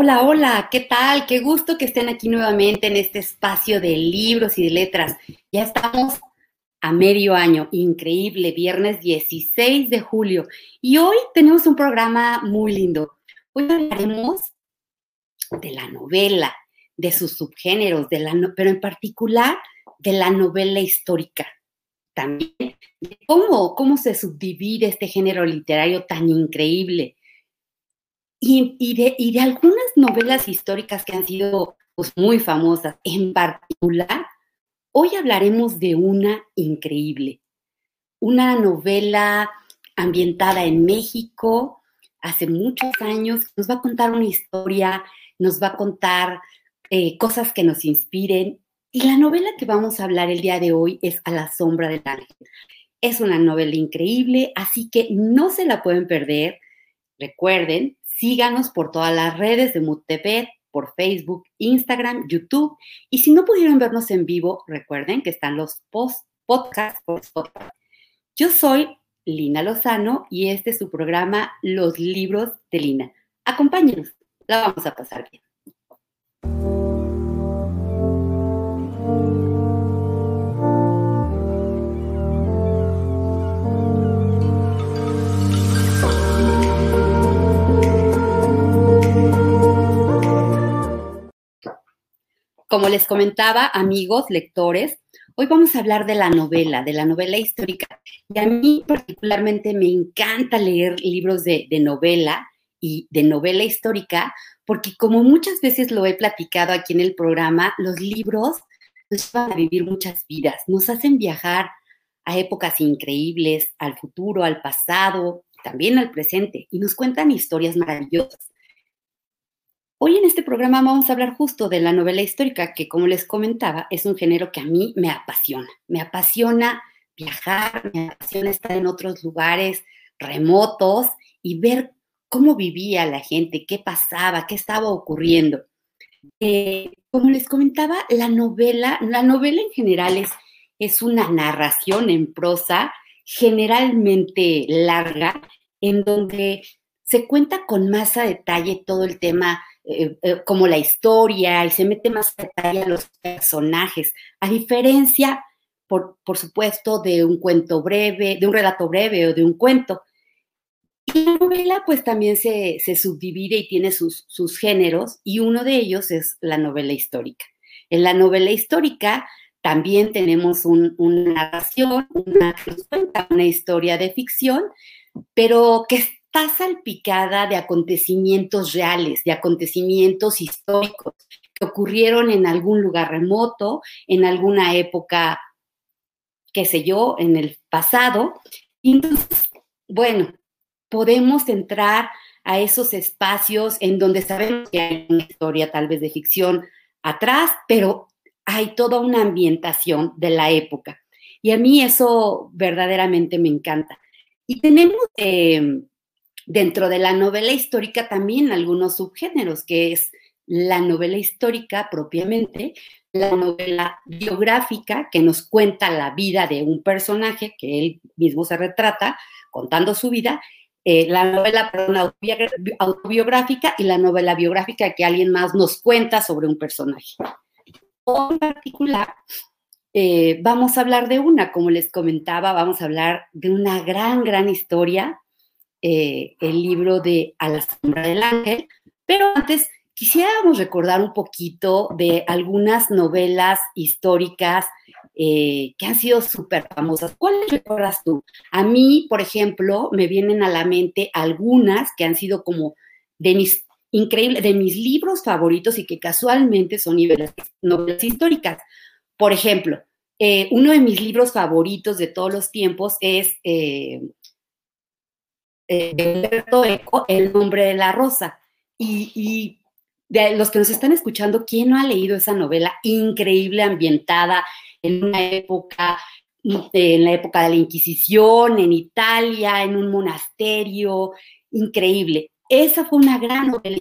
Hola, hola, ¿qué tal? Qué gusto que estén aquí nuevamente en este espacio de libros y de letras. Ya estamos a medio año, increíble, viernes 16 de julio. Y hoy tenemos un programa muy lindo. Hoy hablaremos de la novela, de sus subgéneros, de la pero en particular de la novela histórica. También cómo, cómo se subdivide este género literario tan increíble y, de, algunas novelas históricas que han sido pues, muy famosas, en particular, hoy hablaremos de una increíble, una novela ambientada en México hace muchos años, nos va a contar una historia, nos va a contar eh, cosas que nos inspiren. Y la novela que vamos a hablar el día de hoy es A la sombra del ángel. Es una novela increíble, así que no se la pueden perder. Recuerden, Síganos por todas las redes de MUTV, por Facebook, Instagram, YouTube. Y si no pudieron vernos en vivo, recuerden que están los post podcasts. Yo soy Lina Lozano y este es su programa Los Libros de Lina. Acompáñenos, la vamos a pasar bien. Como les comentaba, amigos, lectores, hoy vamos a hablar de la novela, de la novela histórica. Y a mí particularmente me encanta leer libros de, novela y de novela histórica, porque como muchas veces lo he platicado aquí en el programa, los libros nos van a vivir muchas vidas, nos hacen viajar a épocas increíbles, al futuro, al pasado, también al presente, y nos cuentan historias maravillosas. Hoy en este programa vamos a hablar justo de la novela histórica, que como les comentaba, es un género que a mí me apasiona. Me apasiona viajar, me apasiona estar en otros lugares remotos y ver cómo vivía la gente, qué pasaba, qué estaba ocurriendo. Eh, como les comentaba, la novela, la novela en general es, es una narración en prosa generalmente larga, en donde se cuenta con más a detalle todo el tema eh, eh, como la historia y se mete más detalle a los personajes, a diferencia, por, por, supuesto, de un cuento breve, de un relato breve o de un cuento. Y la novela pues también se, se subdivide y tiene sus, sus, géneros y uno de ellos es la novela histórica. En la novela histórica también tenemos una narración, una, una historia de ficción, pero que está salpicada de acontecimientos reales, de acontecimientos históricos que ocurrieron en algún lugar remoto, en alguna época, qué sé yo, en el pasado. entonces, bueno, podemos entrar a esos espacios en donde sabemos que hay una historia tal vez de ficción atrás, pero hay toda una ambientación de la época. Y a mí eso verdaderamente me encanta. Y tenemos eh, dentro de la novela histórica también algunos subgéneros, que es la novela histórica propiamente, la novela biográfica que nos cuenta la vida de un personaje que él mismo se retrata contando su vida, eh, la novela autobiográfica y la novela biográfica que alguien más nos cuenta sobre un personaje. En particular, eh, vamos a hablar de una, como les comentaba, vamos a hablar de una gran, gran historia eh, el libro de A la sombra del ángel, pero antes quisiéramos recordar un poquito de algunas novelas históricas eh, que han sido súper famosas. ¿Cuáles recuerdas tú? A mí, por ejemplo, me vienen a la mente algunas que han sido como de mis increíbles, de mis libros favoritos y que casualmente son novelas, históricas. Por ejemplo, eh, uno de mis libros favoritos de todos los tiempos es Humberto Eco, El nombre de la rosa. Y, de los que nos están escuchando, ¿quién no ha leído esa novela increíble, ambientada en una época, en la época de la Inquisición, en Italia, en un monasterio? Increíble. Esa fue una gran novela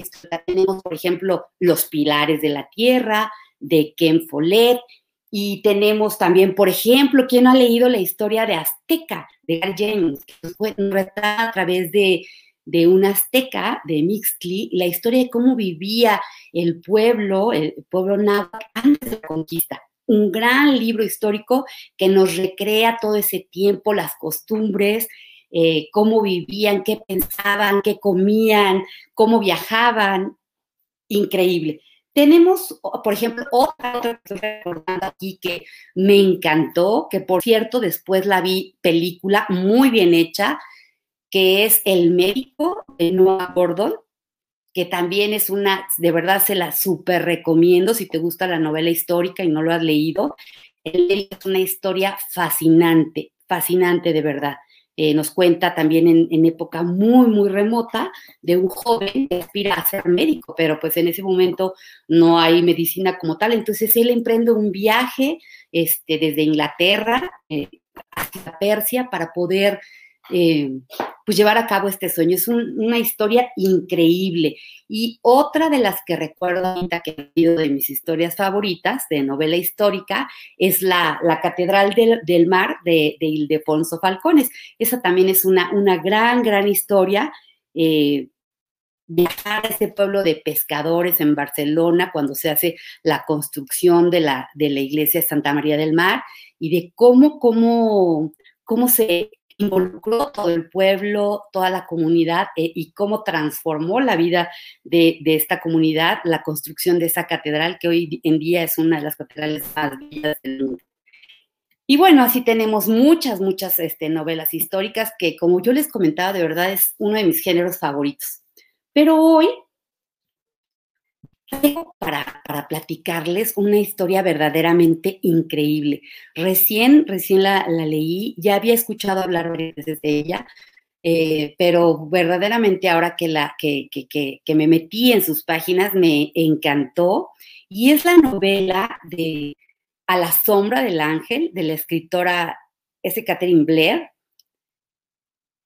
Tenemos, por ejemplo, Los Pilares de la Tierra, de Ken Follett, y tenemos también, por ejemplo, ¿quién no ha leído la historia de Azteca, de Gary James, que nos retrata a través de, de un azteca, de Mixtli, la historia de cómo vivía el pueblo, el pueblo náhuatl antes de la conquista. Un gran libro histórico que nos recrea todo ese tiempo, las costumbres, eh, cómo vivían, qué pensaban, qué comían, cómo viajaban. Increíble. Tenemos, por ejemplo, otra, que estoy recordando aquí que me encantó, que por cierto después la vi película muy bien hecha, que es El médico de Noah Gordon, que también es una, de verdad se la súper recomiendo si te gusta la novela histórica y no lo has leído. Es una historia fascinante, fascinante de verdad. Eh, nos cuenta también en, época muy, muy remota de un joven que aspira a ser médico, pero pues en ese momento no hay medicina como tal. Entonces él emprende un viaje este, desde Inglaterra eh, hacia Persia para poder eh, pues llevar a cabo este sueño. Es una historia increíble. Y otra de las que recuerdo que ha sido de mis historias favoritas de novela histórica es la, Catedral del, Mar de, de, Ildefonso Falcones. Esa también es una, una gran, gran historia. Eh, viajar a ese pueblo de pescadores en Barcelona cuando se hace la construcción de la, de la iglesia de Santa María del Mar y de cómo, cómo, cómo se involucró todo el pueblo, toda la comunidad eh, y cómo transformó la vida de, esta comunidad, la construcción de esa catedral que hoy en día es una de las catedrales más bellas del mundo. Y bueno, así tenemos muchas, muchas este, novelas históricas que, como yo les comentaba, de verdad es uno de mis géneros favoritos. Pero hoy para, para, platicarles una historia verdaderamente increíble. Recién, recién la, leí, ya había escuchado hablar veces de ella, eh, pero verdaderamente ahora que, la, que, me metí en sus páginas me encantó. Y es la novela de A la sombra del ángel, de la escritora S. Catherine Blair.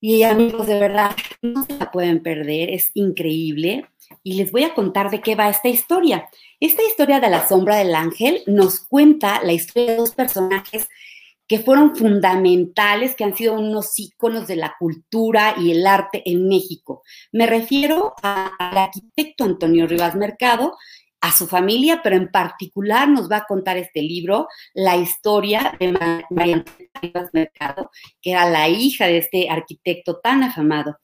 Y amigos, de verdad, no se la pueden perder, es increíble y les voy a contar de qué va esta historia. Esta historia de la sombra del ángel nos cuenta la historia de dos personajes que fueron fundamentales, que han sido unos íconos de la cultura y el arte en México. Me refiero al arquitecto Antonio Rivas Mercado, a su familia, pero en particular nos va a contar este libro la historia de María Rivas Mercado, que era la hija de este arquitecto tan afamado.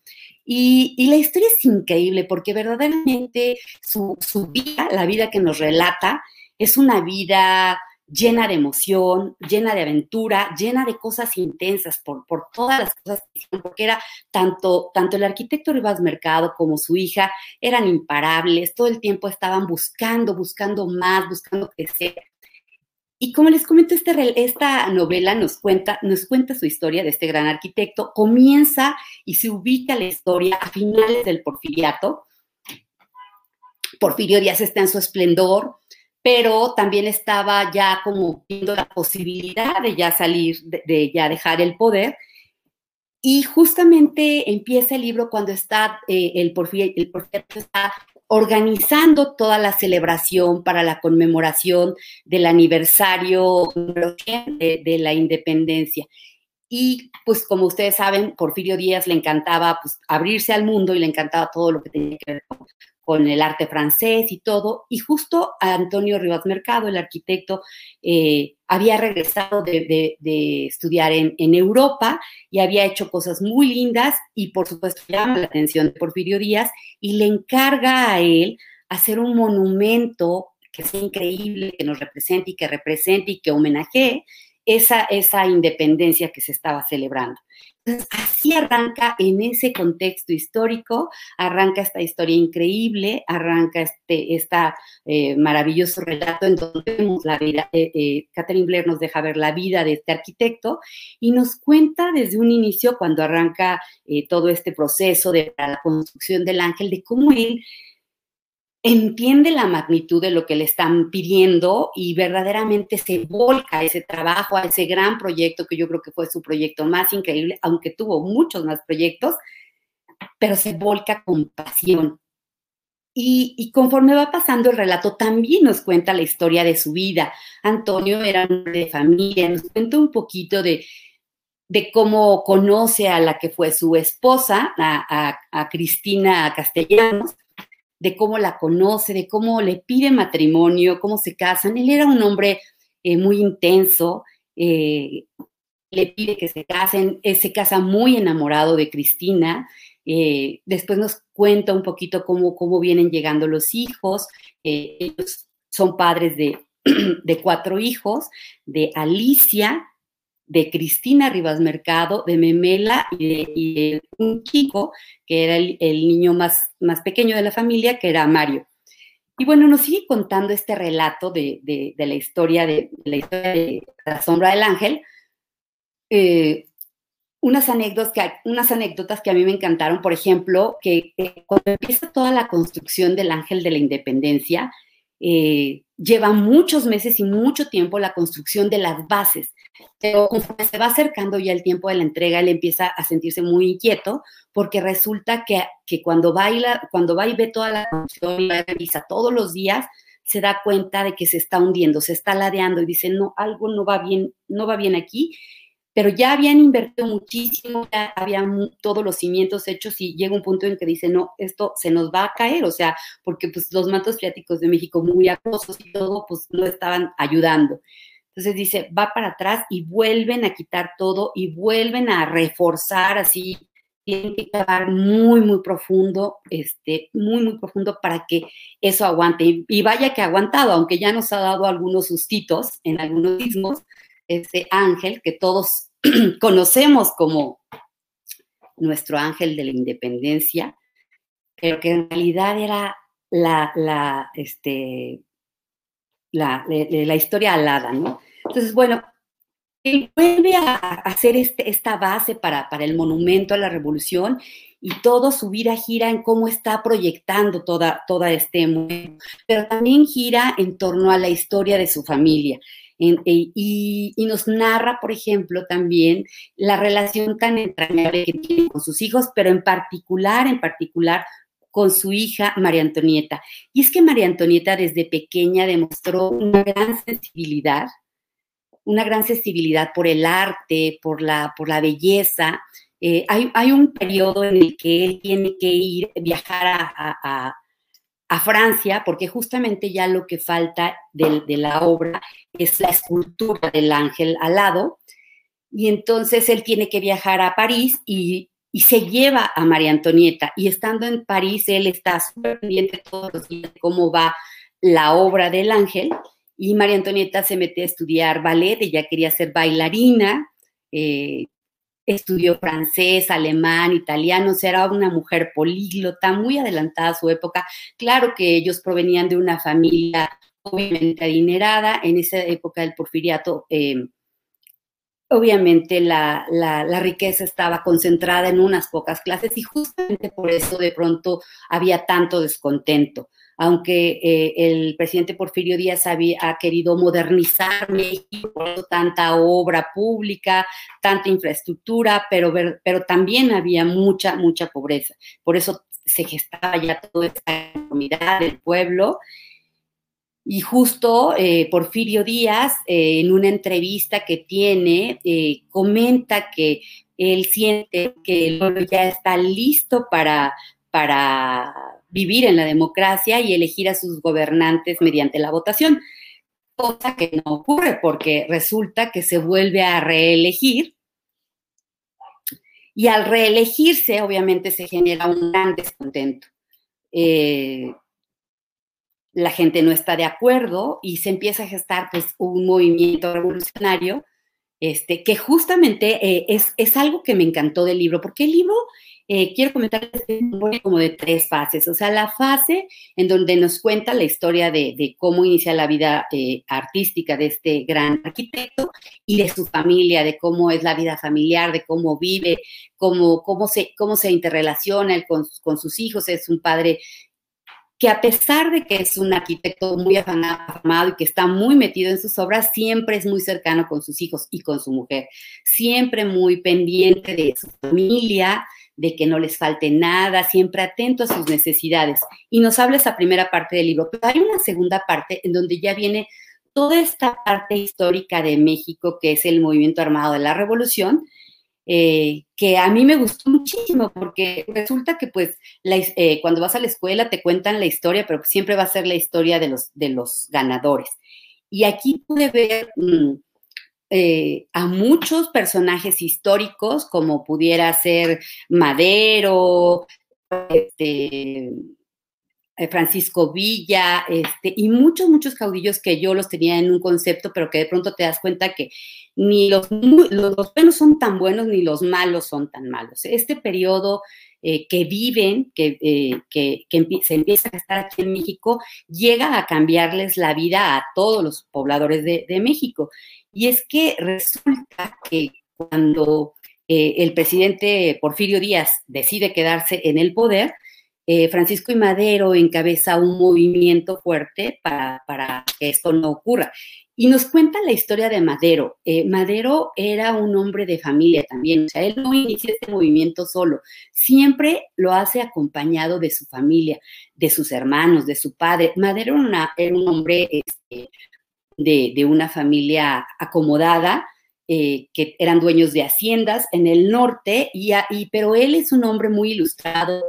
Y, la historia es increíble porque verdaderamente su, vida, la vida que nos relata, es una vida llena de emoción, llena de aventura, llena de cosas intensas por, por todas las cosas que hicieron, porque era tanto, tanto el arquitecto Rivas Mercado como su hija eran imparables, todo el tiempo estaban buscando, buscando más, buscando crecer. Y como les comento, este, esta novela nos cuenta, nos cuenta su historia de este gran arquitecto. Comienza y se ubica la historia a finales del porfiriato. Porfirio Díaz está en su esplendor, pero también estaba ya como viendo la posibilidad de ya salir, de, ya dejar el poder. Y justamente empieza el libro cuando está eh, el, porfiriato, el porfiriato está organizando toda la celebración para la conmemoración del aniversario de, la independencia. Y pues como ustedes saben, Porfirio Díaz le encantaba pues, abrirse al mundo y le encantaba todo lo que tenía que ver con, con el arte francés y todo. Y justo Antonio Rivas Mercado, el arquitecto, eh, había regresado de, estudiar en, Europa y había hecho cosas muy lindas y por supuesto llama la atención de Porfirio Díaz y le encarga a él hacer un monumento que sea increíble, que nos represente y que represente y que homenajee esa, esa independencia que se estaba celebrando. Entonces, así arranca en ese contexto histórico, arranca esta historia increíble, arranca este esta, eh, maravilloso relato en donde vemos la vida, eh, eh, Catherine Blair nos deja ver la vida de este arquitecto y nos cuenta desde un inicio, cuando arranca todo este proceso de la construcción del ángel, de cómo él entiende la magnitud de lo que le están pidiendo y verdaderamente se volca a ese trabajo, a ese gran proyecto que yo creo que fue su proyecto más increíble, aunque tuvo muchos más proyectos, pero se volca con pasión. Y, conforme va pasando el relato, también nos cuenta la historia de su vida. Antonio era un hombre de familia, nos cuenta un poquito de, de cómo conoce a la que fue su esposa, a, Cristina Castellanos, de cómo la conoce, de cómo le pide matrimonio, cómo se casan. Él era un hombre eh, muy intenso, eh, le pide que se casen, se casa muy enamorado de Cristina. después nos cuenta un poquito cómo, cómo vienen llegando los hijos. ellos son padres de, de cuatro hijos, de Alicia, de Cristina Rivas Mercado, de Memela y de, un chico que era el, niño más, más, pequeño de la familia, que era Mario. Y bueno, nos sigue contando este relato de, la historia de, la historia de la sombra del ángel. Eh, unas anécdotas, que, unas anécdotas que a mí me encantaron, por ejemplo, que cuando empieza toda la construcción del ángel de la independencia, eh, lleva muchos meses y mucho tiempo la construcción de las bases. Pero conforme se va acercando ya el tiempo de la entrega, él empieza a sentirse muy inquieto porque resulta que, que cuando, baila, cuando va y ve toda la construcción y la revisa todos los días, se da cuenta de que se está hundiendo, se está ladeando y dice, no, algo no va bien, no va bien aquí pero ya habían invertido muchísimo, ya habían todos los cimientos hechos y llega un punto en que dice, no, esto se nos va a caer, o sea, porque pues los mantos freáticos de México muy acosos y todo, pues no estaban ayudando. Entonces dice, va para atrás y vuelven a quitar todo y vuelven a reforzar así, tienen que cavar muy, muy profundo, este, muy, muy profundo para que eso aguante. Y, vaya que ha aguantado, aunque ya nos ha dado algunos sustitos en algunos sismos, ese ángel que todos conocemos como nuestro ángel de la independencia, pero que en realidad era la, la, este, la, la, historia alada, ¿no? Entonces, bueno, él vuelve a hacer este, esta base para, para, el monumento a la revolución y todo su vida gira en cómo está proyectando toda, toda este momento, pero también gira en torno a la historia de su familia. E, y, nos narra, por ejemplo, también la relación tan entrañable que tiene con sus hijos, pero en particular, en particular con su hija María Antonieta. Y es que María Antonieta desde pequeña demostró una gran sensibilidad, una gran sensibilidad por el arte, por la, por la belleza. Eh, hay, hay, un periodo en el que él tiene que ir, viajar a a Francia, porque justamente ya lo que falta de, la obra es la escultura del ángel alado, y entonces él tiene que viajar a París y, se lleva a María Antonieta, y estando en París, él está súper pendiente todos los días de cómo va la obra del ángel, y María Antonieta se mete a estudiar ballet, ella quería ser bailarina, eh, estudió francés, alemán, italiano, o sea, era una mujer políglota, muy adelantada a su época. Claro que ellos provenían de una familia obviamente adinerada, en esa época del porfiriato, em, obviamente la, riqueza estaba concentrada en unas pocas clases y justamente por eso de pronto había tanto descontento aunque eh, el presidente Porfirio Díaz había, ha querido modernizar México, tanta obra pública, tanta infraestructura, pero, pero también había mucha, mucha pobreza. Por eso se gestaba ya toda esta comunidad del pueblo. Y justo eh, Porfirio Díaz, eh, en una entrevista que tiene, comenta que él siente que el pueblo ya está listo para, para vivir en la democracia y elegir a sus gobernantes mediante la votación, cosa que no ocurre porque resulta que se vuelve a reelegir y al reelegirse obviamente se genera un gran descontento. Eh, la gente no está de acuerdo y se empieza a gestar pues un movimiento revolucionario este, que justamente eh, es, es, algo que me encantó del libro, porque el libro eh, quiero comentar como de tres fases. O sea, la fase en donde nos cuenta la historia de, cómo inicia la vida eh, artística de este gran arquitecto y de su familia, de cómo es la vida familiar, de cómo vive, cómo, cómo, se, cómo se interrelaciona con, con sus hijos. Es un padre que a pesar de que es un arquitecto muy afamado y que está muy metido en sus obras, siempre es muy cercano con sus hijos y con su mujer, siempre muy pendiente de su familia, de que no les falte nada, siempre atento a sus necesidades. Y nos habla esa primera parte del libro, pero hay una segunda parte en donde ya viene toda esta parte histórica de México, que es el movimiento armado de la revolución, eh, que a mí me gustó muchísimo porque resulta que pues eh, cuando vas a la escuela te cuentan la historia, pero siempre va a ser la historia de los, de los ganadores. Y aquí pude ver mm, eh, a muchos personajes históricos, como pudiera ser Madero, este, Francisco Villa, este, y muchos, muchos caudillos que yo los tenía en un concepto, pero que de pronto te das cuenta que ni los, buenos son tan buenos ni los malos son tan malos. Este periodo eh, que viven, que, eh, que, se empieza a estar aquí en México, llega a cambiarles la vida a todos los pobladores de, México. Y es que resulta que cuando el presidente Porfirio Díaz decide quedarse en el poder, eh, Francisco y Madero encabeza un movimiento fuerte para, que esto no ocurra. Y nos cuenta la historia de Madero. Eh, Madero era un hombre de familia también, o sea, él no inicia este movimiento solo, siempre lo hace acompañado de su familia, de sus hermanos, de su padre. Madero era, un hombre este, de, una familia acomodada, eh, que eran dueños de haciendas en el norte, y, y, pero él es un hombre muy ilustrado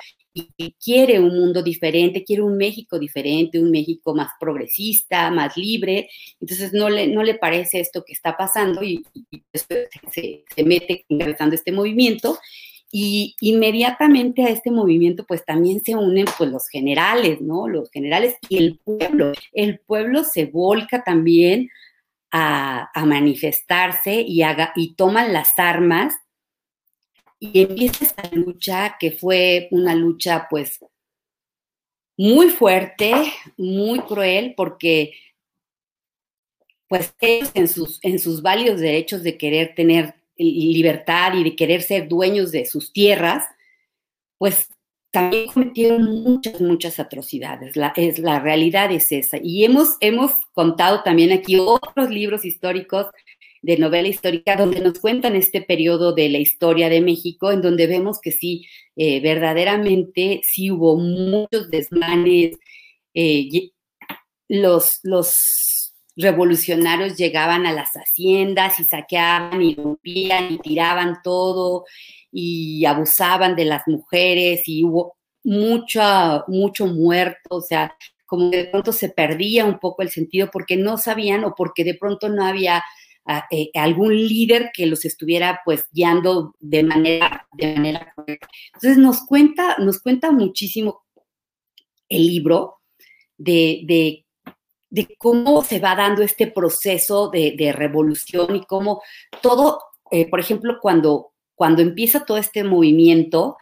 quiere un mundo diferente, quiere un México diferente, un México más progresista, más libre. Entonces no le, no le parece esto que está pasando y, se, mete encabezando este movimiento. Y inmediatamente a este movimiento pues también se unen pues los generales, ¿no? Los generales y el pueblo. El pueblo se volca también a, manifestarse y, haga, y toman las armas y empieza esta lucha que fue una lucha pues muy fuerte, muy cruel, porque pues ellos en sus, en sus válidos derechos de querer tener libertad y de querer ser dueños de sus tierras, pues también cometieron muchas, muchas atrocidades. La, es, la realidad es esa. Y hemos, hemos contado también aquí otros libros históricos de novela histórica donde nos cuentan este periodo de la historia de México, en donde vemos que sí, eh, verdaderamente sí hubo muchos desmanes, eh, los, los revolucionarios llegaban a las haciendas y saqueaban y rompían y tiraban todo y abusaban de las mujeres y hubo mucho, mucho muerto, o sea, como de pronto se perdía un poco el sentido porque no sabían o porque de pronto no había eh, algún líder que los estuviera pues guiando de manera, de manera correcta. Entonces nos cuenta, nos cuenta muchísimo el libro de, cómo se va dando este proceso de, revolución y cómo todo, eh, por ejemplo, cuando, cuando empieza todo este movimiento,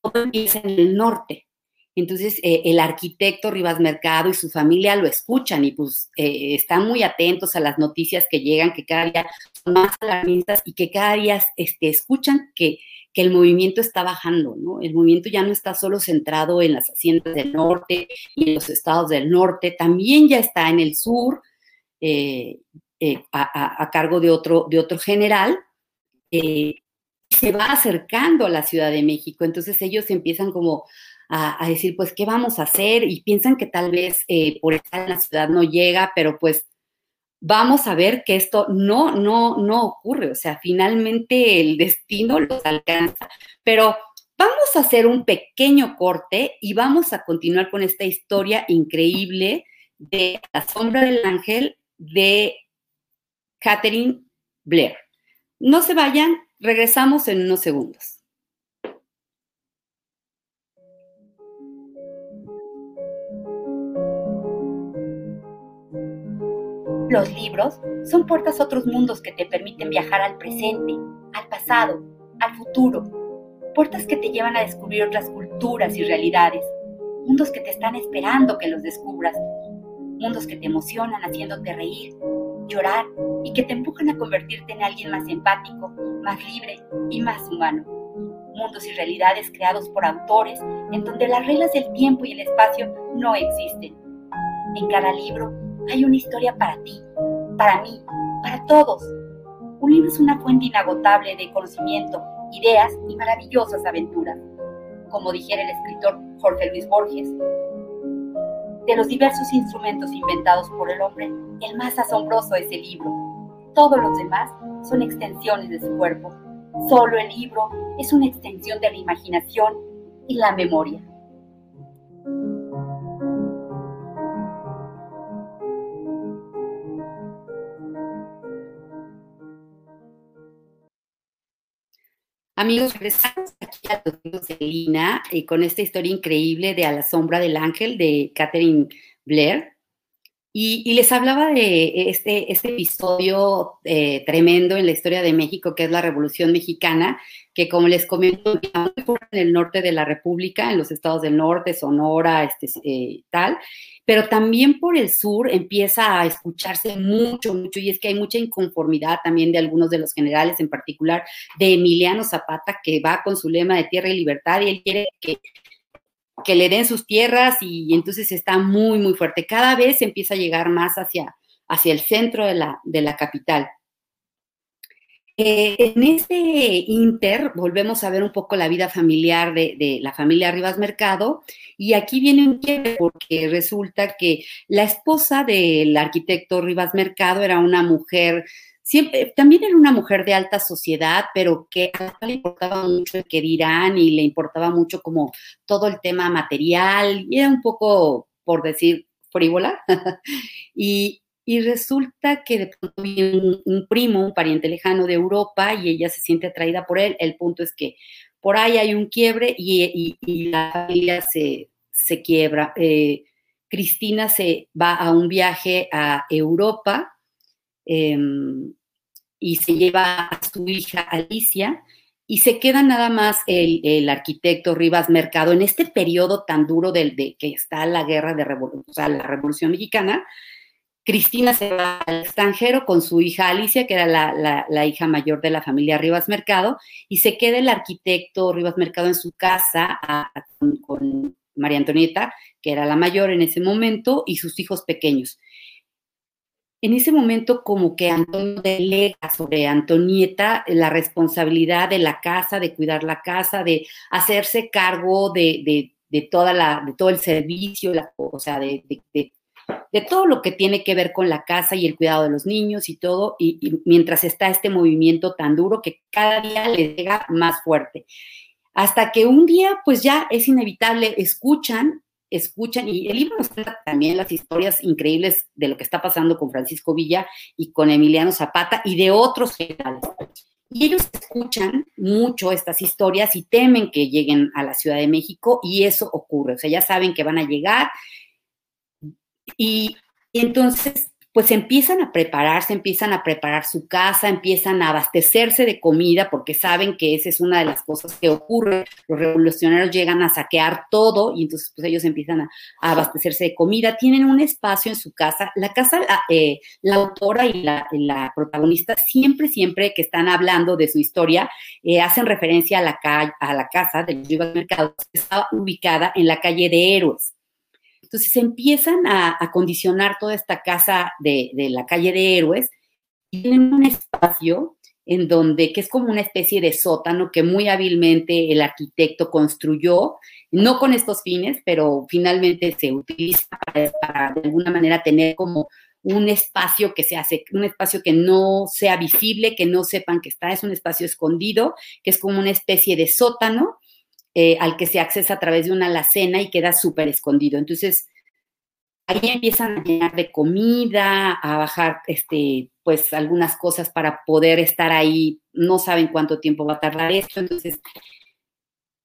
todo empieza en el norte. Entonces, eh, el arquitecto Rivas Mercado y su familia lo escuchan y pues eh, están muy atentos a las noticias que llegan, que cada día son más alarmistas y que cada día este, escuchan que, el movimiento está bajando, ¿no? El movimiento ya no está solo centrado en las haciendas del norte y en los estados del norte, también ya está en el sur, eh, a, cargo de otro, de otro general. se va acercando a la Ciudad de México, entonces ellos empiezan como a, decir, pues, ¿qué vamos a hacer? Y piensan que tal vez eh, por estar en la ciudad no llega, pero pues vamos a ver que esto no, no, no ocurre. O sea, finalmente el destino los alcanza. Pero vamos a hacer un pequeño corte y vamos a continuar con esta historia increíble de La sombra del ángel de Catherine Blair. No se vayan, regresamos en unos segundos. Los libros son puertas a otros mundos que te permiten viajar al presente, al pasado, al futuro. Puertas que te llevan a descubrir otras culturas y realidades. Mundos que te están esperando que los descubras. Mundos que te emocionan haciéndote reír, llorar y que te empujan a convertirte en alguien más empático, más libre y más humano. Mundos y realidades creados por autores en donde las reglas del tiempo y el espacio no existen. En cada libro hay una historia para ti, para mí, para todos. Un libro es una fuente inagotable de conocimiento, ideas y maravillosas aventuras, como dijera el escritor Jorge Luis Borges. De los diversos instrumentos inventados por el hombre, el más asombroso es el libro. Todos los demás son extensiones de su cuerpo, Solo el libro es una extensión de la imaginación y la memoria. Amigos, regresamos aquí a los libros de Lina y con esta historia increíble de A la sombra del ángel de Catherine Blair. Y, les hablaba de este, este episodio eh, tremendo en la historia de México, que es la Revolución Mexicana, que como les comento, en el norte de la República, en los estados del norte, Sonora, este, eh, tal, pero también por el sur empieza a escucharse mucho, mucho, y es que hay mucha inconformidad también de algunos de los generales, en particular de Emiliano Zapata, que va con su lema de tierra y libertad, y él quiere que que le den sus tierras y, entonces está muy, muy fuerte. Cada vez empieza a llegar más hacia, hacia el centro de la, de la capital. Eh, en este inter volvemos a ver un poco la vida familiar de, de, la familia Rivas Mercado y aquí viene un quiebre porque resulta que la esposa del arquitecto Rivas Mercado era una mujer siempre, también era una mujer de alta sociedad, pero que a le importaba mucho el que dirán y le importaba mucho como todo el tema material y era un poco, por decir, frívola. y, resulta que de pronto viene un, primo, un pariente lejano de Europa y ella se siente atraída por él. El punto es que por ahí hay un quiebre y, la familia se, quiebra. Eh, Cristina se va a un viaje a Europa Em, y se lleva a su hija Alicia y se queda nada más el, arquitecto Rivas Mercado en este periodo tan duro del, de que está la guerra de revolución, o sea, la revolución mexicana. Cristina se va al extranjero con su hija Alicia, que era la, hija mayor de la familia Rivas Mercado, y se queda el arquitecto Rivas Mercado en su casa con María Antonieta, que era la mayor en ese momento, y sus hijos pequeños en ese momento como que Antonio delega sobre Antonieta la responsabilidad de la casa, de cuidar la casa, de hacerse cargo de, toda la, de todo el servicio, o sea, de, todo lo que tiene que ver con la casa y el cuidado de los niños y todo, y mientras está este movimiento tan duro que cada día le llega más fuerte. Hasta que un día, pues ya es inevitable, escuchan escuchan, y el libro nos cuenta también las historias increíbles de lo que está pasando con Francisco Villa y con Emiliano Zapata y de otros generales. Y ellos escuchan mucho estas historias y temen que lleguen a la Ciudad de México y eso ocurre. O sea, ya saben que van a llegar y, y entonces pues empiezan a prepararse, empiezan a preparar su casa, empiezan a abastecerse de comida, porque saben que esa es una de las cosas que ocurre. Los revolucionarios llegan a saquear todo y entonces pues ellos empiezan a, abastecerse de comida. Tienen un espacio en su casa. La casa, la, eh, autora y la, protagonista siempre, siempre que están hablando de su historia, eh, hacen referencia a la, a la casa de los Mercados, que está ubicada en la calle de Héroes. Entonces empiezan a, condicionar toda esta casa de, la calle de héroes tienen un espacio en donde, que es como una especie de sótano que muy hábilmente el arquitecto construyó, no con estos fines, pero finalmente se utiliza para, de alguna manera tener como un espacio que se hace, un espacio que no sea visible, que no sepan que está, es un espacio escondido, que es como una especie de sótano eh, al que se accesa a través de una alacena y queda súper escondido. Entonces, ahí empiezan a llenar de comida, a bajar, este, pues, algunas cosas para poder estar ahí. No saben cuánto tiempo va a tardar esto. Entonces,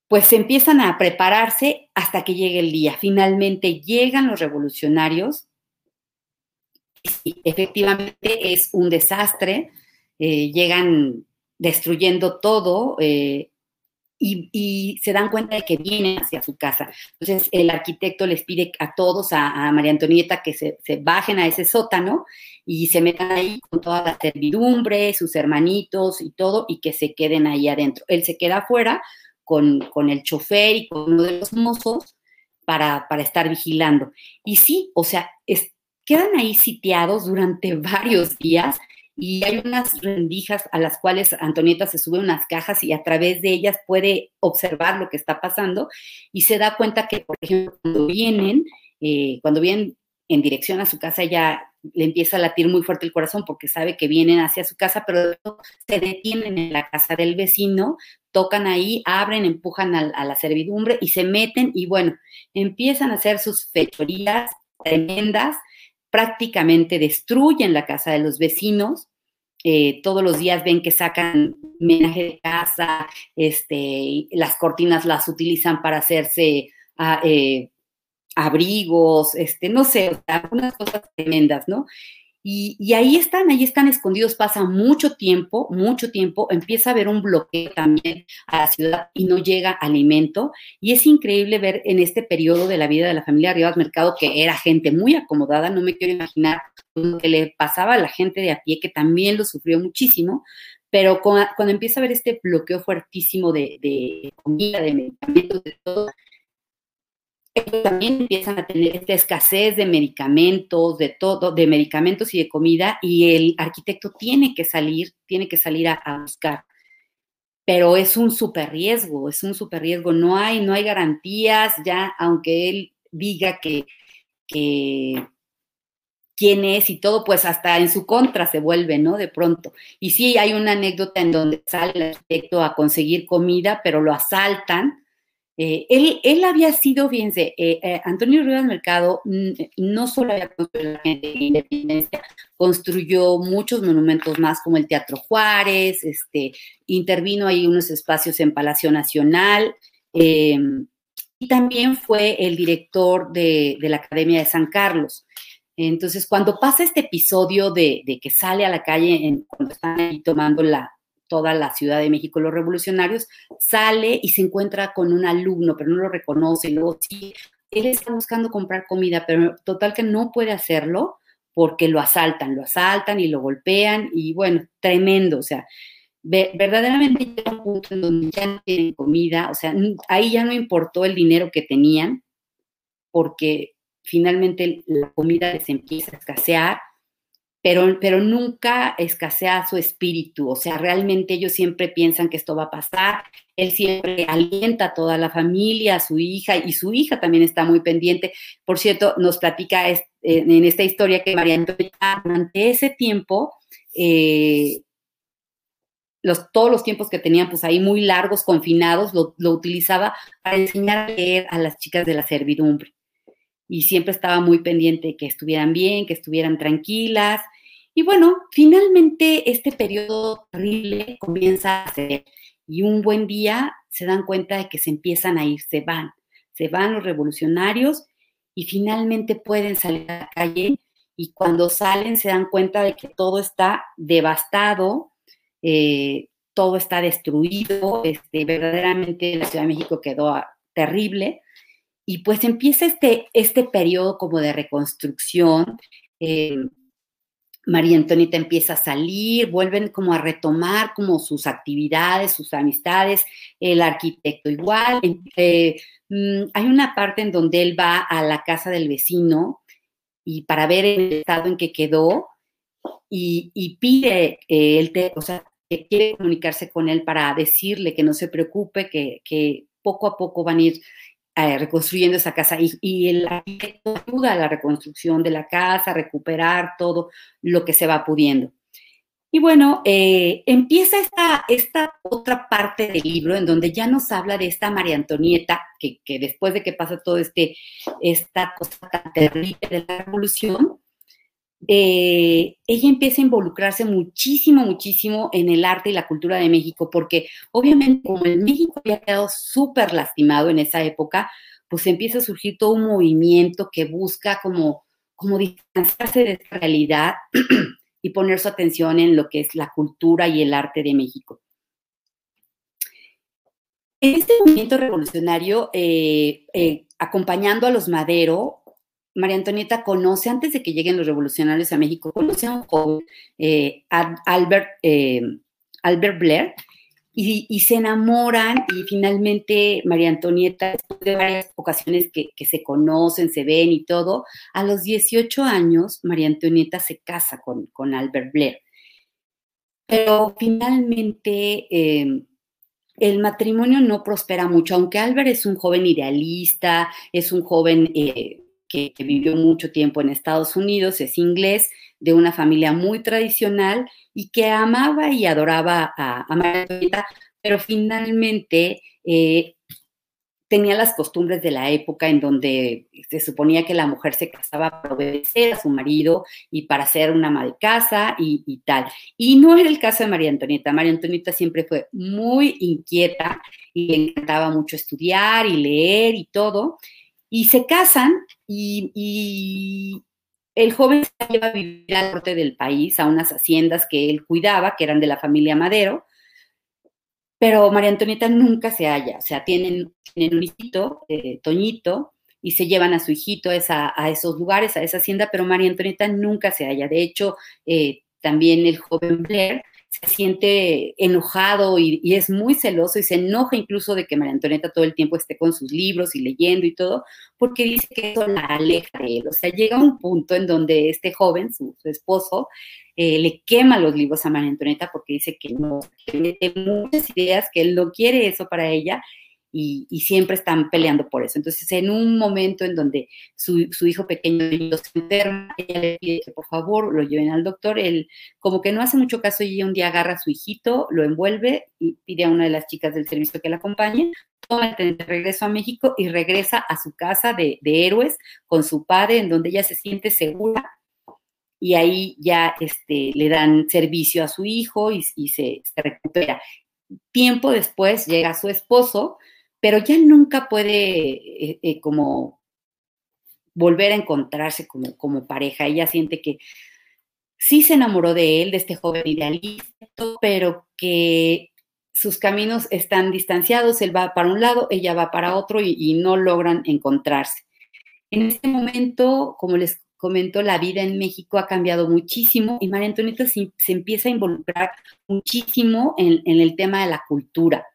pues empiezan a prepararse hasta que llegue el día. Finalmente llegan los revolucionarios. Y efectivamente es un desastre. Eh, llegan destruyendo todo. Eh, y, se dan cuenta de que vienen hacia su casa. Entonces el arquitecto les pide a todos, a, María Antonieta, que se, bajen a ese sótano y se metan ahí con toda la servidumbre, sus hermanitos y todo, y que se queden ahí adentro. Él se queda afuera con, el chofer y con uno de los mozos para, para estar vigilando. Y sí, o sea, quedan ahí sitiados durante varios días y hay unas rendijas a las cuales Antonieta se sube unas cajas y a través de ellas puede observar lo que está pasando y se da cuenta que, por ejemplo, cuando vienen, eh, cuando vienen en dirección a su casa, ella le empieza a latir muy fuerte el corazón porque sabe que vienen hacia su casa, pero se detienen en la casa del vecino, tocan ahí, abren, empujan a, a la servidumbre y se meten y bueno, empiezan a hacer sus fechorías tremendas, prácticamente destruyen la casa de los vecinos. Eh, todos los días ven que sacan menaje de casa, este, las cortinas las utilizan para hacerse ah, eh, abrigos, este, no sé, algunas cosas tremendas, ¿no? Y, ahí están, ahí están escondidos, pasa mucho tiempo, mucho tiempo, empieza a haber un bloqueo también a la ciudad y no llega alimento. Y es increíble ver en este periodo de la vida de la familia Rivas Mercado, que era gente muy acomodada, no me quiero imaginar lo que le pasaba a la gente de a pie, que también lo sufrió muchísimo, pero cuando, empieza a haber este bloqueo fuertísimo de, de comida, de medicamentos, de todo, también empiezan a tener esta escasez de medicamentos, de todo, de medicamentos y de comida, y el arquitecto tiene que salir, tiene que salir a, buscar. Pero es un súper riesgo, es un súper riesgo. No hay, no hay garantías, ya, aunque él diga que, que quién es y todo, pues hasta en su contra se vuelve, ¿no? De pronto. Y sí, hay una anécdota en donde sale el arquitecto a conseguir comida, pero lo asaltan eh, él, había sido, fíjense, eh, eh, Antonio Rivas Mercado mm, no solo había construido la gente de independencia, construyó muchos monumentos más como el Teatro Juárez, este, intervino ahí unos espacios en Palacio Nacional em, y también fue el director de, la Academia de San Carlos. Entonces, cuando pasa este episodio de, que sale a la calle cuando están ahí tomando la, toda la Ciudad de México, los revolucionarios, sale y se encuentra con un alumno, pero no lo reconoce, luego sí, él está buscando comprar comida, pero total que no puede hacerlo porque lo asaltan, lo asaltan y lo golpean y bueno, tremendo, o sea, verdaderamente llega un punto en donde ya no tienen comida, o sea, ahí ya no importó el dinero que tenían porque finalmente la comida les empieza a escasear pero, nunca escasea su espíritu, o sea, realmente ellos siempre piensan que esto va a pasar, él siempre alienta a toda la familia, a su hija, y su hija también está muy pendiente. Por cierto, nos platica en esta historia que María Antonia, durante ese tiempo, eh, los, todos los tiempos que tenían, pues ahí muy largos, confinados, lo, lo utilizaba para enseñar a leer a las chicas de la servidumbre y siempre estaba muy pendiente que estuvieran bien, que estuvieran tranquilas. Y bueno, finalmente este periodo terrible comienza a ser y un buen día se dan cuenta de que se empiezan a ir, se van, se van los revolucionarios y finalmente pueden salir a la calle y cuando salen se dan cuenta de que todo está devastado, eh, todo está destruido, este, verdaderamente la Ciudad de México quedó terrible y pues empieza este, este periodo como de reconstrucción. Eh, María Antonieta empieza a salir, vuelven como a retomar como sus actividades, sus amistades, el arquitecto igual. Mm, hay una parte en donde él va a la casa del vecino y para ver el estado en que quedó y, pide, eh, él o sea, que quiere comunicarse con él para decirle que no se preocupe, que, que poco a poco van a ir eh, reconstruyendo esa casa y, el arquitecto ayuda a la reconstrucción de la casa, recuperar todo lo que se va pudiendo. Y bueno, eh, empieza esta, esta otra parte del libro en donde ya nos habla de esta María Antonieta, que, que después de que pasa todo este, esta cosa tan terrible de la revolución, eh, ella empieza a involucrarse muchísimo, muchísimo en el arte y la cultura de México, porque obviamente como el México había quedado súper lastimado en esa época, pues empieza a surgir todo un movimiento que busca como, como distanciarse de esta realidad y poner su atención en lo que es la cultura y el arte de México. En este movimiento revolucionario, eh, eh, acompañando a los Madero, María Antonieta conoce, antes de que lleguen los revolucionarios a México, conoce a un joven, eh, Albert, eh, Albert Blair, y, se enamoran y finalmente María Antonieta, de varias ocasiones que, se conocen, se ven y todo, a los 18 años María Antonieta se casa con, con Albert Blair. Pero finalmente eh, el matrimonio no prospera mucho, aunque Albert es un joven idealista, es un joven que, vivió mucho tiempo en Estados Unidos, es inglés, de una familia muy tradicional y que amaba y adoraba a, a María Antonieta, pero finalmente eh, tenía las costumbres de la época en donde se suponía que la mujer se casaba para obedecer a su marido y para ser una ama de casa y, tal. Y no era el caso de María Antonieta. María Antonieta siempre fue muy inquieta y le encantaba mucho estudiar y leer y todo. Y se casan y, el joven se lleva a vivir al norte del país, a unas haciendas que él cuidaba, que eran de la familia Madero, pero María Antonieta nunca se halla, o sea, tienen, un hijito, eh, Toñito, y se llevan a su hijito a, esos lugares, a esa hacienda, pero María Antonieta nunca se halla. De hecho, eh, también el joven Blair se siente enojado y, es muy celoso y se enoja incluso de que María Antonieta todo el tiempo esté con sus libros y leyendo y todo, porque dice que eso la aleja de él. O sea, llega un punto en donde este joven, su, esposo, eh, le quema los libros a María Antonieta porque dice que no, que mete muchas ideas, que él no quiere eso para ella y, siempre están peleando por eso. Entonces, en un momento en donde su, hijo pequeño se enferma, ella le pide que por favor lo lleven al doctor. Él, como que no hace mucho caso, ella un día agarra a su hijito, lo envuelve y pide a una de las chicas del servicio que la acompañe, toma el tren de regreso a México y regresa a su casa de, héroes con su padre, en donde ella se siente segura y ahí ya este, le dan servicio a su hijo y, se, se, recupera. Tiempo después llega su esposo, pero ya nunca puede eh, eh, como volver a encontrarse como, como pareja. Ella siente que sí se enamoró de él, de este joven idealista, pero que sus caminos están distanciados, él va para un lado, ella va para otro y, no logran encontrarse. En este momento, como les comento, la vida en México ha cambiado muchísimo y María Antonieta se, empieza a involucrar muchísimo en el tema de la cultura.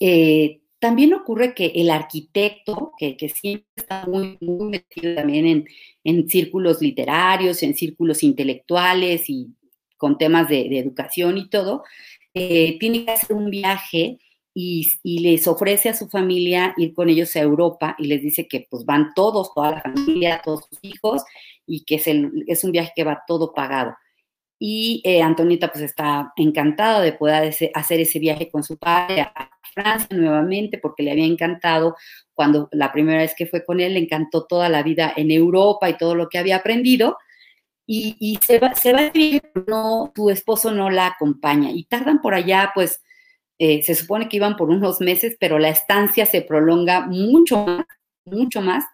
Eh, también ocurre que el arquitecto, que, siempre está muy, metido también en, círculos literarios, en círculos intelectuales y con temas de, educación y todo, eh, tiene que hacer un viaje y, les ofrece a su familia ir con ellos a Europa y les dice que pues van todos, toda la familia, todos sus hijos y que es, es un viaje que va todo pagado. Y eh, Antonita pues está encantada de poder hacer ese viaje con su padre a Francia nuevamente porque le había encantado cuando la primera vez que fue con él, le encantó toda la vida en Europa y todo lo que había aprendido. Y, se va, se va a decir, no, tu esposo no la acompaña. Y tardan por allá, pues, eh, se supone que iban por unos meses, pero la estancia se prolonga mucho más, mucho más.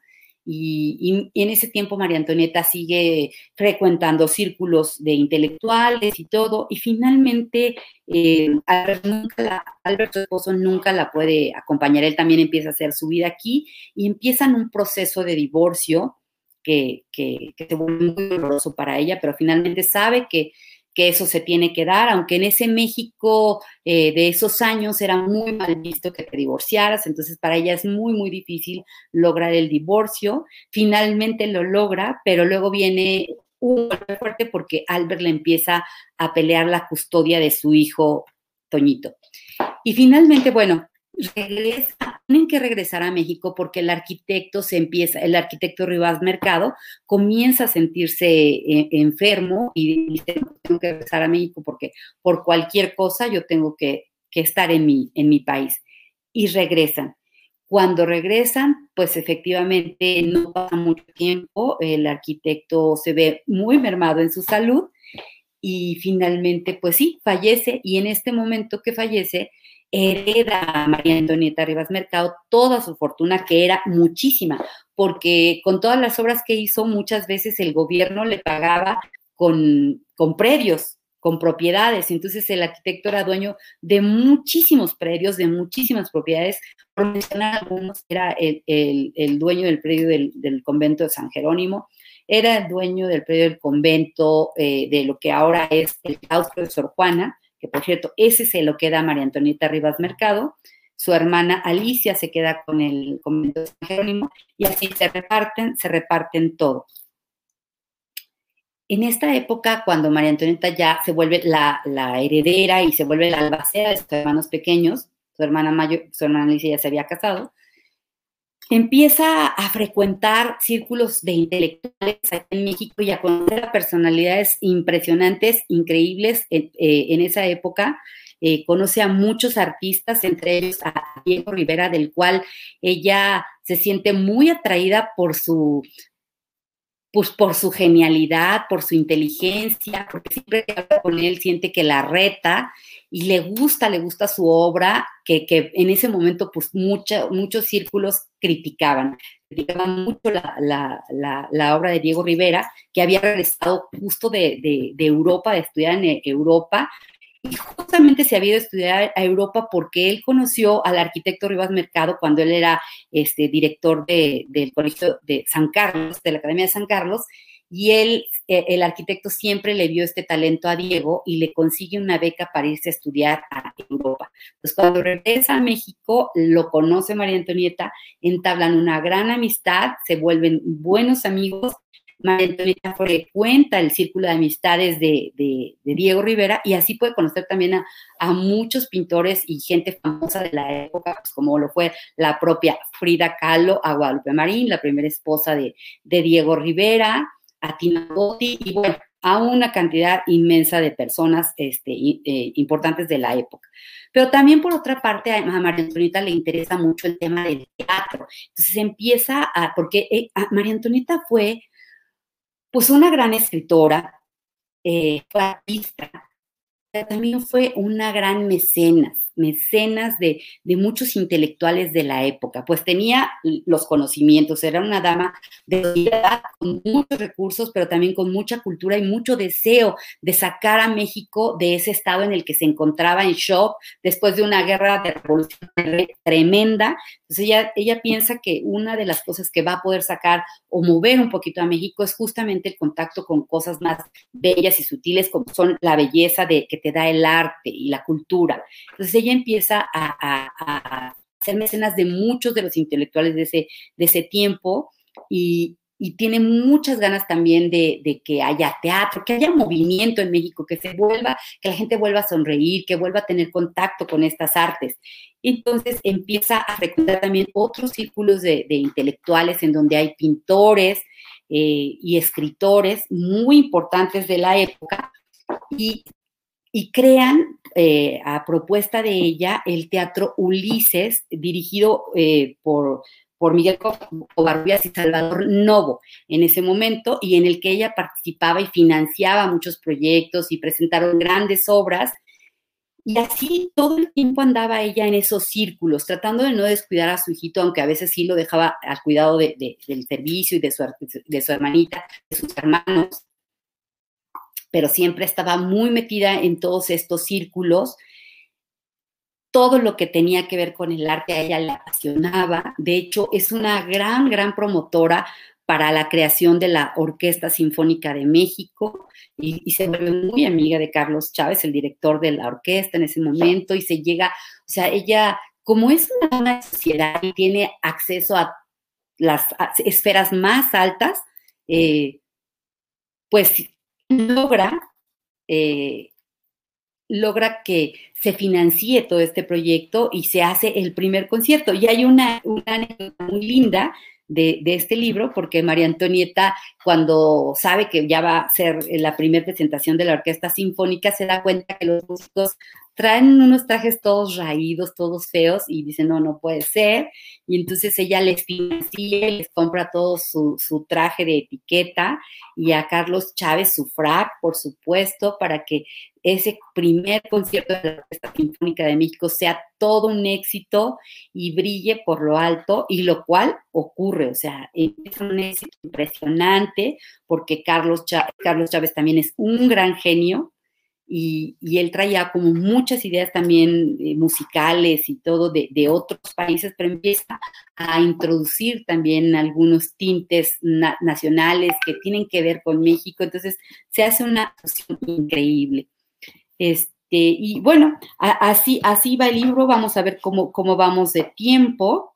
Y, en ese tiempo María Antonieta sigue frecuentando círculos de intelectuales y todo, y finalmente eh, Alberto, su esposo, nunca la puede acompañar, él también empieza a hacer su vida aquí y empiezan un proceso de divorcio que, que, que se vuelve muy doloroso para ella, pero finalmente sabe que eso se tiene que dar, aunque en ese México eh, de esos años era muy mal visto que te divorciaras, entonces para ella es muy, muy difícil lograr el divorcio. Finalmente lo logra, pero luego viene un golpe fuerte porque Albert le empieza a pelear la custodia de su hijo Toñito. Y finalmente, bueno, regresa, tienen que regresar a México porque el arquitecto se empieza, el arquitecto Rivas Mercado comienza a sentirse eh, enfermo y dice, tengo que regresar a México porque por cualquier cosa yo tengo que, estar en mi, en mi país. Y regresan. Cuando regresan, pues efectivamente no pasa mucho tiempo, el arquitecto se ve muy mermado en su salud y finalmente, pues sí, fallece y en este momento que fallece, hereda a María Antonieta Rivas Mercado toda su fortuna, que era muchísima, porque con todas las obras que hizo, muchas veces el gobierno le pagaba con, con predios, con propiedades. Entonces el arquitecto era dueño de muchísimos predios, de muchísimas propiedades. Por mencionar algunos, era el, dueño del predio del, convento de San Jerónimo, era el dueño del predio del convento eh, de lo que ahora es el claustro de Sor Juana, que por cierto, ese se lo queda a María Antonieta Rivas Mercado, su hermana Alicia se queda con el convento de San Jerónimo y así se reparten, se reparten todo. En esta época, cuando María Antonieta ya se vuelve la, heredera y se vuelve la albacea de sus hermanos pequeños, su hermana mayor, su hermana Alicia ya se había casado, empieza a frecuentar círculos de intelectuales en México y a conocer a personalidades impresionantes, increíbles en, eh, esa época. Eh, conoce a muchos artistas, entre ellos a Diego Rivera, del cual ella se siente muy atraída por su, pues por su genialidad, por su inteligencia, porque siempre que habla con él siente que la reta y le gusta, le gusta su obra, que, en ese momento pues muchos círculos criticaban, criticaban mucho la, obra de Diego Rivera, que había regresado justo de, de Europa, de estudiar en Europa, y justamente se había ido a estudiar a Europa porque él conoció al arquitecto Rivas Mercado cuando él era este, director del Colegio de San Carlos, de la Academia de San Carlos, y él, eh, el arquitecto siempre le vio este talento a Diego y le consigue una beca para irse a estudiar a Europa. Entonces, cuando regresa a México, lo conoce María Antonieta, entablan una gran amistad, se vuelven buenos amigos María Antonieta frecuenta el círculo de amistades de, Diego Rivera y así puede conocer también a, muchos pintores y gente famosa de la época, pues, como lo fue la propia Frida Kahlo, a Guadalupe Marín, la primera esposa de, Diego Rivera, a Tina Gotti y bueno, a una cantidad inmensa de personas este, eh, importantes de la época. Pero también por otra parte a María Antonieta le interesa mucho el tema del teatro. Entonces empieza a, porque eh, María Antonieta fue pues una gran escritora, eh, fue artista, también fue una gran mecenas mecenas de, muchos intelectuales de la época, pues tenía los conocimientos, era una dama de edad con muchos recursos, pero también con mucha cultura y mucho deseo de sacar a México de ese estado en el que se encontraba en shock después de una guerra de revolución tremenda. Entonces ella, ella piensa que una de las cosas que va a poder sacar o mover un poquito a México es justamente el contacto con cosas más bellas y sutiles como son la belleza de, que te da el arte y la cultura. Entonces ella empieza a, hacer mecenas de muchos de los intelectuales de ese, de ese tiempo y, tiene muchas ganas también de, que haya teatro, que haya movimiento en México, que se vuelva, que la gente vuelva a sonreír, que vuelva a tener contacto con estas artes. Entonces empieza a reclutar también otros círculos de, intelectuales en donde hay pintores eh, y escritores muy importantes de la época y y crean eh, a propuesta de ella el teatro Ulises, dirigido eh, por, por Miguel Covarrubias y Salvador Novo en ese momento, y en el que ella participaba y financiaba muchos proyectos y presentaron grandes obras. Y así todo el tiempo andaba ella en esos círculos, tratando de no descuidar a su hijito, aunque a veces sí lo dejaba al cuidado del servicio y de su, de su hermanita, de sus hermanos pero siempre estaba muy metida en todos estos círculos. Todo lo que tenía que ver con el arte a ella le apasionaba. De hecho, es una gran, gran promotora para la creación de la Orquesta Sinfónica de México y, se vuelve muy amiga de Carlos Chávez, el director de la orquesta en ese momento, y se llega, o sea, ella, como es una sociedad y tiene acceso a las esferas más altas, eh, pues logra, eh, logra que se financie todo este proyecto y se hace el primer concierto. Y hay una, anécdota muy linda de, este libro, porque María Antonieta, cuando sabe que ya va a ser la primera presentación de la Orquesta Sinfónica, se da cuenta que los músicos traen unos trajes todos raídos, todos feos, y dice, no, no puede ser. Y entonces ella les financia, les compra todo su, traje de etiqueta, y a Carlos Chávez su frac, por supuesto, para que ese primer concierto de la Orquesta Sinfónica de México sea todo un éxito y brille por lo alto, y lo cual ocurre, o sea, es un éxito impresionante, porque Carlos Carlos Chávez también es un gran genio, y, él traía como muchas ideas también eh, musicales y todo de, otros países, pero empieza a introducir también algunos tintes nacionales que tienen que ver con México, entonces se hace una fusión increíble. Este, y bueno, así, así va el libro, vamos a ver cómo, cómo vamos de tiempo.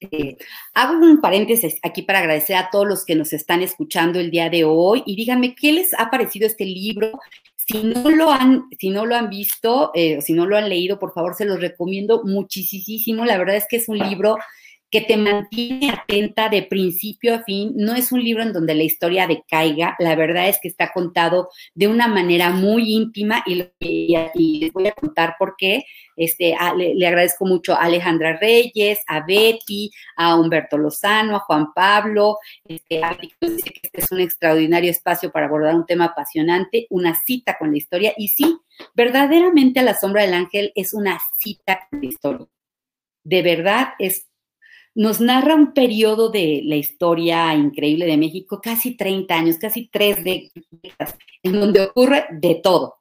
Eh, hago un paréntesis aquí para agradecer a todos los que nos están escuchando el día de hoy y díganme qué les ha parecido este libro, si no lo han, si no lo han visto, eh, si no lo han leído, por favor, se los recomiendo muchísimo. La verdad es que es un libro que te mantiene atenta de principio a fin. No es un libro en donde la historia decaiga, la verdad es que está contado de una manera muy íntima y, les voy a contar por qué. Este, le, agradezco mucho a Alejandra Reyes, a Betty, a Humberto Lozano, a Juan Pablo, este, a que este es un extraordinario espacio para abordar un tema apasionante, una cita con la historia. Y sí, verdaderamente a la sombra del ángel es una cita con la historia. De verdad es nos narra un periodo de la historia increíble de México, casi 30 años, casi tres décadas, en donde ocurre de todo,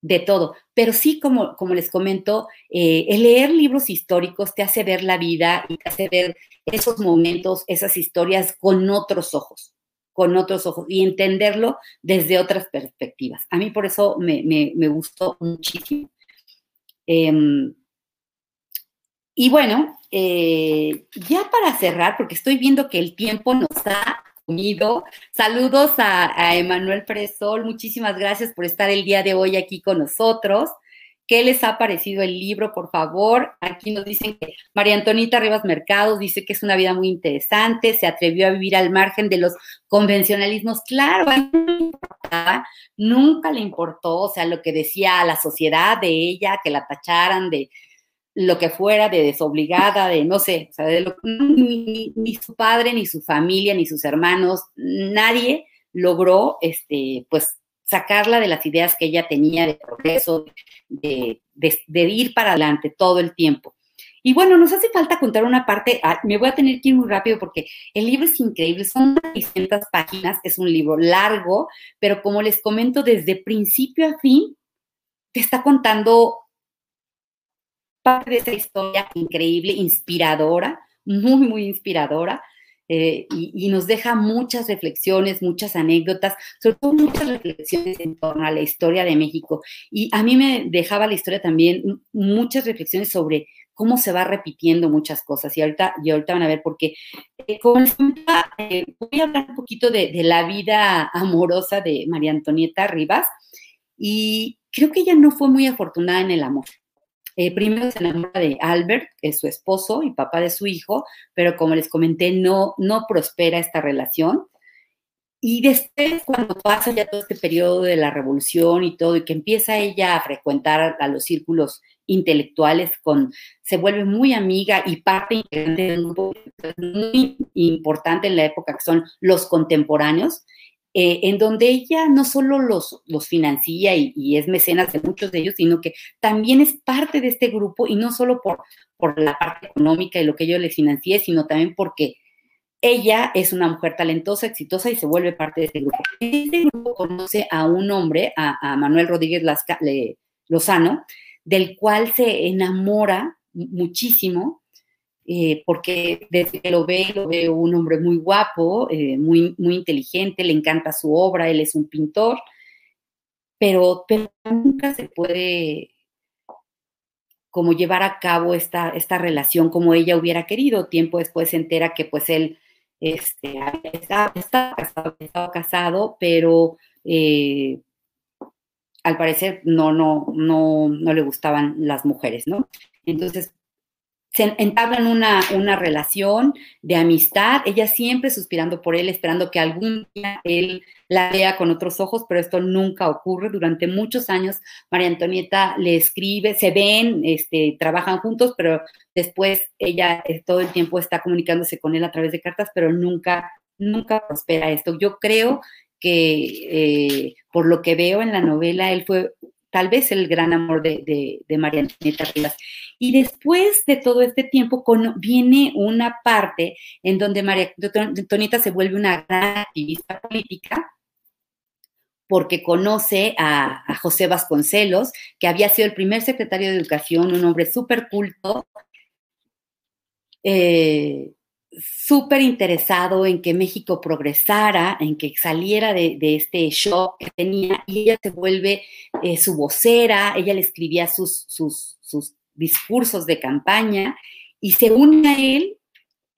de todo. Pero sí, como, como les comento, eh, el leer libros históricos te hace ver la vida y te hace ver esos momentos, esas historias con otros ojos, con otros ojos y entenderlo desde otras perspectivas. A mí por eso me, gustó muchísimo. Em, y bueno, eh, ya para cerrar, porque estoy viendo que el tiempo nos ha comido, saludos a, Emanuel Presol, muchísimas gracias por estar el día de hoy aquí con nosotros. ¿Qué les ha parecido el libro, por favor? Aquí nos dicen que María Antonita Rivas Mercados dice que es una vida muy interesante, se atrevió a vivir al margen de los convencionalismos. Claro, nunca le importó, o sea, lo que decía la sociedad de ella, que la tacharan de, lo que fuera, de desobligada, de no sé, o sea, de ni, su padre, ni su familia, ni sus hermanos, nadie logró, este, pues, sacarla de las ideas que ella tenía de progreso, de, ir para adelante todo el tiempo. Y bueno, nos hace falta contar una parte, ah, me voy a tener que ir muy rápido porque el libro es increíble, son 600 páginas, es un libro largo, pero como les comento, desde principio a fin, te está contando parte de esa historia increíble, inspiradora, muy, muy inspiradora, eh, y, nos deja muchas reflexiones, muchas anécdotas, sobre todo muchas reflexiones en torno a la historia de México. Y a mí me dejaba la historia también muchas reflexiones sobre cómo se va repitiendo muchas cosas. Y ahorita, y ahorita van a ver por qué. Eh, eh, voy a hablar un poquito de, de la vida amorosa de María Antonieta Rivas. Y creo que ella no fue muy afortunada en el amor. Eh, primero se enamora de Albert, que es su esposo y papá de su hijo, pero como les comenté, no, no prospera esta relación. Y después, cuando pasa ya todo este periodo de la revolución y todo, y que empieza ella a frecuentar a los círculos intelectuales, con, se vuelve muy amiga y parte de un grupo muy importante en la época, que son los contemporáneos, eh, en donde ella no solo los, los financia y, es mecenas de muchos de ellos, sino que también es parte de este grupo y no solo por, por la parte económica y lo que yo les financié, sino también porque ella es una mujer talentosa, exitosa y se vuelve parte de este grupo. Este grupo conoce a un hombre, a, Manuel Rodríguez Lozano, del cual se enamora muchísimo eh, porque desde que lo ve, lo ve un hombre muy guapo, eh, muy, muy inteligente, le encanta su obra, él es un pintor, pero, nunca se puede como llevar a cabo esta, esta relación como ella hubiera querido. Tiempo después se entera que pues él este, estaba, casado, casado, pero eh, al parecer no, no, no, no le gustaban las mujeres, ¿no? Entonces, se entablan una, una relación de amistad, ella siempre suspirando por él, esperando que algún día él la vea con otros ojos, pero esto nunca ocurre. Durante muchos años, María Antonieta le escribe, se ven, este, trabajan juntos, pero después ella eh, todo el tiempo está comunicándose con él a través de cartas, pero nunca, nunca prospera esto. Yo creo que eh, por lo que veo en la novela, él fue tal vez el gran amor de, María Antonieta Rivas. Y después de todo este tiempo viene una parte en donde María Antonieta se vuelve una gran activista política porque conoce a, José Vasconcelos, que había sido el primer secretario de Educación, un hombre súper culto, eh, súper interesado en que México progresara, en que saliera de, este shock que tenía, y ella se vuelve eh, su vocera, ella le escribía sus, sus, discursos de campaña y se une a él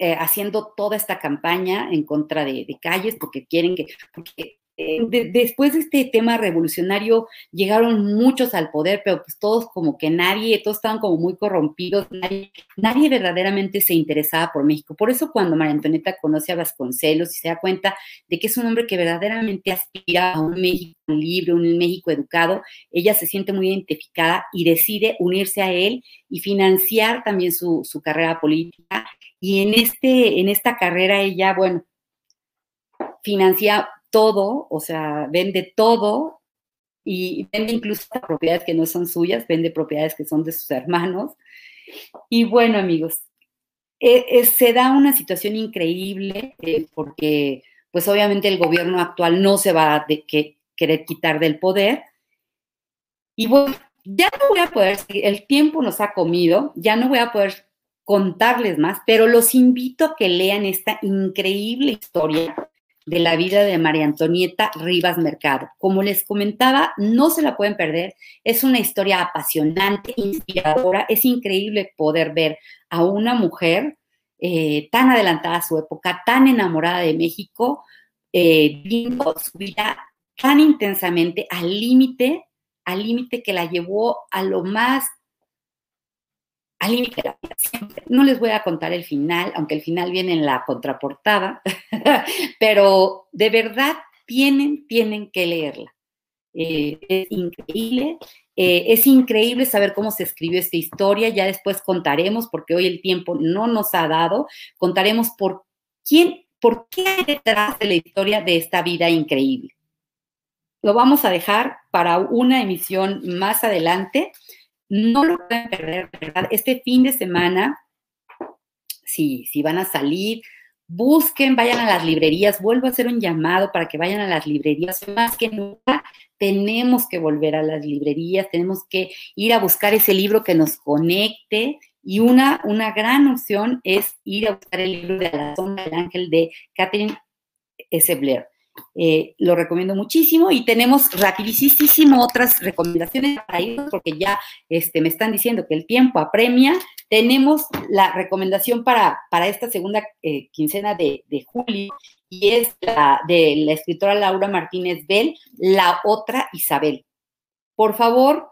eh, haciendo toda esta campaña en contra de, calles porque quieren que, eh, después de este tema revolucionario llegaron muchos al poder, pero pues todos como que nadie, todos estaban como muy corrompidos, nadie, verdaderamente se interesaba por México. Por eso cuando María Antonieta conoce a Vasconcelos y se da cuenta de que es un hombre que verdaderamente aspira a un México libre, un México educado, ella se siente muy identificada y decide unirse a él y financiar también su, su carrera política. Y en, este, en esta carrera ella, bueno, financia todo, o sea, vende todo y vende incluso propiedades que no son suyas, vende propiedades que son de sus hermanos. Y bueno, amigos, e, e, se da una situación increíble eh, porque, pues obviamente el gobierno actual no se va a querer quitar del poder. Y bueno, ya no voy a poder, el tiempo nos ha comido, ya no voy a poder contarles más, pero los invito a que lean esta increíble historia de la vida de María Antonieta Rivas Mercado. Como les comentaba, no se la pueden perder. Es una historia apasionante, inspiradora. Es increíble poder ver a una mujer eh, tan adelantada a su época, tan enamorada de México, eh, viendo su vida tan intensamente al límite, al límite que la llevó a lo más al límite de la vida siempre. No les voy a contar el final, aunque el final viene en la contraportada, pero de verdad tienen, tienen que leerla. Eh, es increíble, eh, es increíble saber cómo se escribió esta historia, ya después contaremos, porque hoy el tiempo no nos ha dado, contaremos por quién, por qué hay detrás de la historia de esta vida increíble. Lo vamos a dejar para una emisión más adelante. No lo pueden perder, ¿verdad? Este fin de semana, si, si van a salir, busquen, vayan a las librerías, vuelvo a hacer un llamado para que vayan a las librerías, más que nunca tenemos que volver a las librerías, tenemos que ir a buscar ese libro que nos conecte y una, una gran opción es ir a buscar el libro de La sombra del ángel de Catherine S. Blair. Eh, lo recomiendo muchísimo y tenemos rapidísimo otras recomendaciones para ir porque ya este, me están diciendo que el tiempo apremia. Tenemos la recomendación para, para esta segunda eh, quincena de, de, julio y es la de la escritora Laura Martínez Bell, La otra Isabel. Por favor,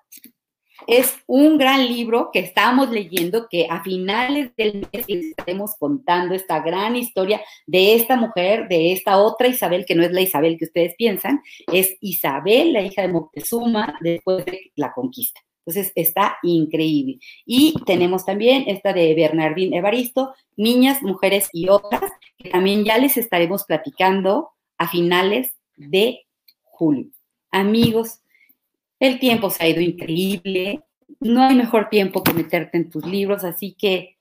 es un gran libro que estamos leyendo, que a finales del mes estaremos contando esta gran historia de esta mujer, de esta otra Isabel, que no es la Isabel que ustedes piensan, es Isabel, la hija de Moctezuma, después de la conquista. Entonces está increíble. Y tenemos también esta de Bernardín Evaristo, Niñas, Mujeres y otras, que también ya les estaremos platicando a finales de julio. Amigos, el tiempo se ha ido increíble. No hay mejor tiempo que meterte en tus libros, así que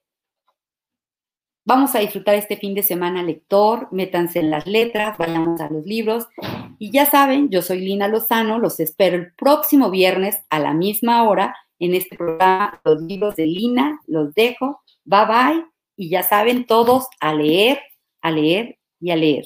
vamos a disfrutar este fin de semana lector, métanse en las letras, vayamos a los libros. Y ya saben, yo soy Lina Lozano, los espero el próximo viernes a la misma hora en este programa, los libros de Lina, los dejo, bye bye, y ya saben todos a leer, a leer y a leer.